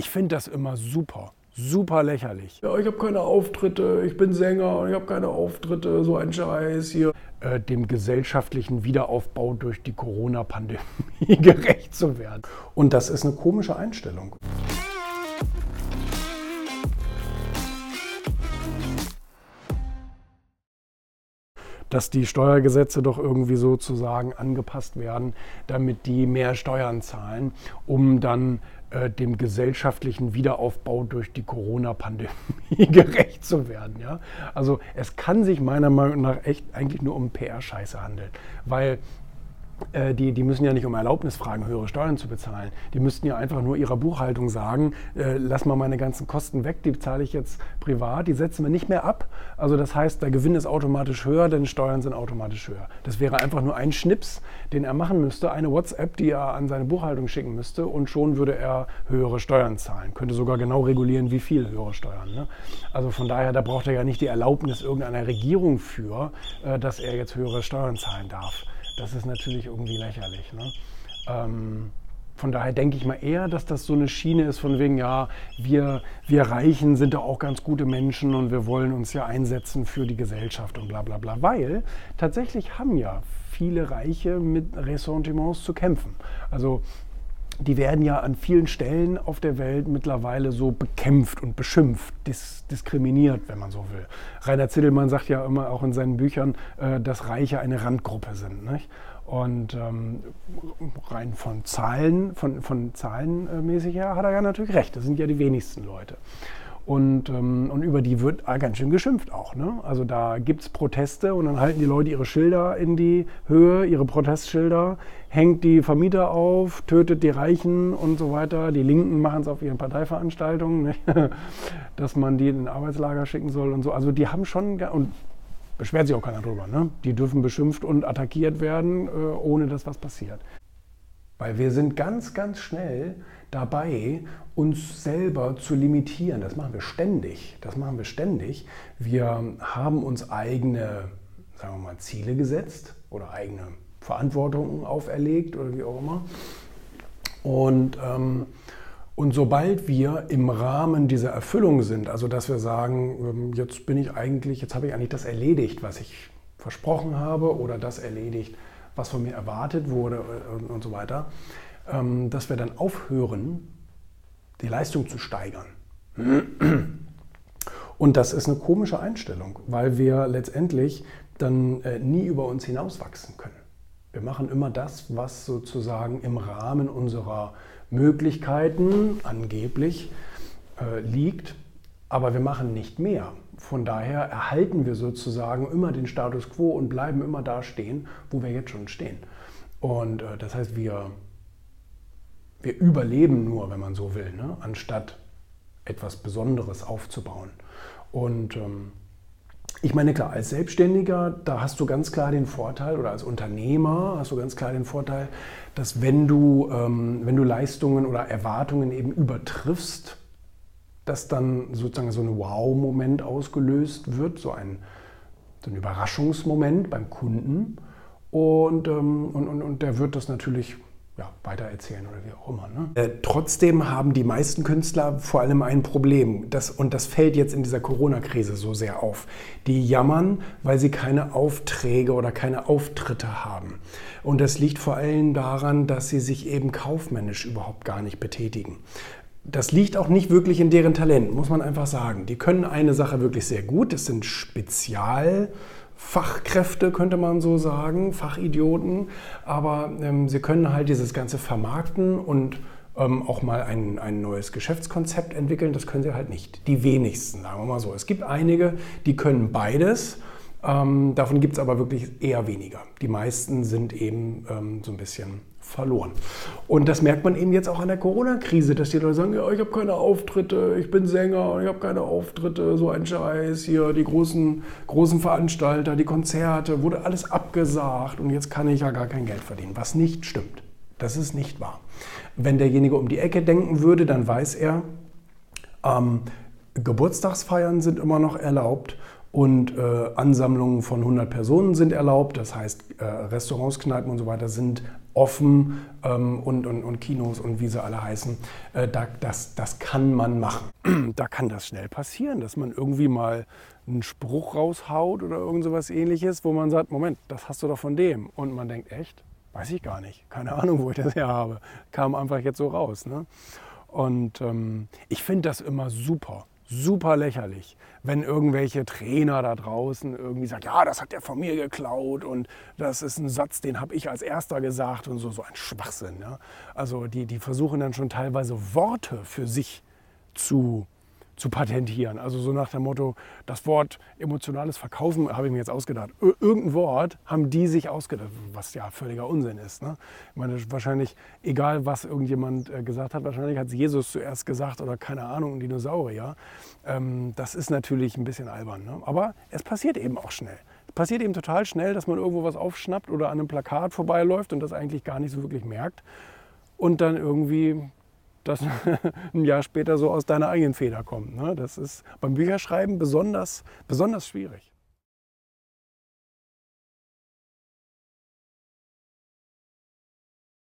Ich finde das immer super. Super lächerlich. Ja, ich habe keine Auftritte, ich bin Sänger und ich habe keine Auftritte, so ein Scheiß hier. Äh, dem gesellschaftlichen Wiederaufbau durch die Corona-Pandemie gerecht zu werden. Und das ist eine komische Einstellung. dass die Steuergesetze doch irgendwie sozusagen angepasst werden, damit die mehr Steuern zahlen, um dann äh, dem gesellschaftlichen Wiederaufbau durch die Corona-Pandemie gerecht zu werden. Ja? Also es kann sich meiner Meinung nach echt eigentlich nur um PR-Scheiße handeln, weil äh, die, die müssen ja nicht um Erlaubnis fragen, höhere Steuern zu bezahlen. Die müssten ja einfach nur ihrer Buchhaltung sagen, äh, lass mal meine ganzen Kosten weg, die zahle ich jetzt privat, die setzen wir nicht mehr ab. Also das heißt, der Gewinn ist automatisch höher, denn Steuern sind automatisch höher. Das wäre einfach nur ein Schnips, den er machen müsste, eine WhatsApp, die er an seine Buchhaltung schicken müsste und schon würde er höhere Steuern zahlen. Könnte sogar genau regulieren, wie viel höhere Steuern. Ne? Also von daher, da braucht er ja nicht die Erlaubnis irgendeiner Regierung für, äh, dass er jetzt höhere Steuern zahlen darf. Das ist natürlich irgendwie lächerlich. Ne? Ähm, von daher denke ich mal eher, dass das so eine Schiene ist von wegen, ja, wir, wir Reichen sind doch auch ganz gute Menschen und wir wollen uns ja einsetzen für die Gesellschaft und bla bla bla. Weil tatsächlich haben ja viele Reiche mit Ressentiments zu kämpfen. Also die werden ja an vielen Stellen auf der Welt mittlerweile so bekämpft und beschimpft, dis diskriminiert, wenn man so will. Rainer Zittelmann sagt ja immer auch in seinen Büchern, äh, dass Reiche eine Randgruppe sind. Nicht? Und ähm, rein von Zahlen, von, von Zahlenmäßig her hat er ja natürlich recht. Das sind ja die wenigsten Leute. Und, ähm, und über die wird ganz schön geschimpft auch. Ne? Also da gibt es Proteste und dann halten die Leute ihre Schilder in die Höhe, ihre Protestschilder, hängt die Vermieter auf, tötet die Reichen und so weiter. Die Linken machen es auf ihren Parteiveranstaltungen, ne? dass man die in ein Arbeitslager schicken soll und so. Also die haben schon, und beschwert sich auch keiner drüber, ne? die dürfen beschimpft und attackiert werden, äh, ohne dass was passiert. Weil wir sind ganz, ganz schnell dabei, uns selber zu limitieren. Das machen wir ständig. Das machen wir ständig. Wir haben uns eigene, sagen wir mal, Ziele gesetzt oder eigene Verantwortungen auferlegt oder wie auch immer. Und, ähm, und sobald wir im Rahmen dieser Erfüllung sind, also dass wir sagen, ähm, jetzt bin ich eigentlich, jetzt habe ich eigentlich das erledigt, was ich versprochen habe oder das erledigt, was von mir erwartet wurde äh, und so weiter, ähm, dass wir dann aufhören, die Leistung zu steigern. Und das ist eine komische Einstellung, weil wir letztendlich dann äh, nie über uns hinauswachsen können. Wir machen immer das, was sozusagen im Rahmen unserer Möglichkeiten angeblich äh, liegt, aber wir machen nicht mehr. Von daher erhalten wir sozusagen immer den Status quo und bleiben immer da stehen, wo wir jetzt schon stehen. Und äh, das heißt, wir, wir überleben nur, wenn man so will, ne? anstatt etwas Besonderes aufzubauen. Und ähm, ich meine, klar, als Selbstständiger, da hast du ganz klar den Vorteil, oder als Unternehmer hast du ganz klar den Vorteil, dass wenn du, ähm, wenn du Leistungen oder Erwartungen eben übertriffst, dass dann sozusagen so ein Wow-Moment ausgelöst wird, so ein, so ein Überraschungsmoment beim Kunden. Und, ähm, und, und, und der wird das natürlich ja, weitererzählen oder wie auch immer. Ne? Äh, trotzdem haben die meisten Künstler vor allem ein Problem. Das, und das fällt jetzt in dieser Corona-Krise so sehr auf. Die jammern, weil sie keine Aufträge oder keine Auftritte haben. Und das liegt vor allem daran, dass sie sich eben kaufmännisch überhaupt gar nicht betätigen das liegt auch nicht wirklich in deren Talent, muss man einfach sagen. Die können eine Sache wirklich sehr gut. Das sind Spezialfachkräfte, könnte man so sagen, Fachidioten. Aber ähm, sie können halt dieses Ganze vermarkten und ähm, auch mal ein, ein neues Geschäftskonzept entwickeln. Das können sie halt nicht. Die wenigsten, sagen wir mal so. Es gibt einige, die können beides. Ähm, davon gibt es aber wirklich eher weniger. Die meisten sind eben ähm, so ein bisschen verloren. Und das merkt man eben jetzt auch an der Corona-Krise, dass die Leute sagen, ja, ich habe keine Auftritte, ich bin Sänger, ich habe keine Auftritte, so ein Scheiß hier, die großen, großen Veranstalter, die Konzerte, wurde alles abgesagt und jetzt kann ich ja gar kein Geld verdienen, was nicht stimmt. Das ist nicht wahr. Wenn derjenige um die Ecke denken würde, dann weiß er, ähm, Geburtstagsfeiern sind immer noch erlaubt und äh, Ansammlungen von 100 Personen sind erlaubt. Das heißt, äh, Restaurants, Kneipen und so weiter sind offen ähm, und, und, und, Kinos und wie sie alle heißen. Äh, da, das, das kann man machen. da kann das schnell passieren, dass man irgendwie mal einen Spruch raushaut oder irgend sowas ähnliches, wo man sagt, Moment, das hast du doch von dem. Und man denkt, echt? Weiß ich gar nicht. Keine Ahnung, wo ich das her habe. Kam einfach jetzt so raus. Ne? Und ähm, ich finde das immer super super lächerlich, wenn irgendwelche Trainer da draußen irgendwie sagen, ja, das hat der von mir geklaut und das ist ein Satz, den habe ich als erster gesagt und so, so ein Schwachsinn. Ja? Also die, die versuchen dann schon teilweise Worte für sich zu zu patentieren. Also so nach dem Motto, das Wort emotionales Verkaufen habe ich mir jetzt ausgedacht. Irgendein Wort haben die sich ausgedacht, was ja völliger Unsinn ist. Ne? Ich meine, wahrscheinlich, egal was irgendjemand äh, gesagt hat, wahrscheinlich hat es Jesus zuerst gesagt oder keine Ahnung, ein Dinosaurier. Ähm, das ist natürlich ein bisschen albern. Ne? Aber es passiert eben auch schnell. Es passiert eben total schnell, dass man irgendwo was aufschnappt oder an einem Plakat vorbeiläuft und das eigentlich gar nicht so wirklich merkt. Und dann irgendwie das ein Jahr später so aus deiner eigenen Feder kommt. Ne? Das ist beim Bücherschreiben besonders, besonders schwierig.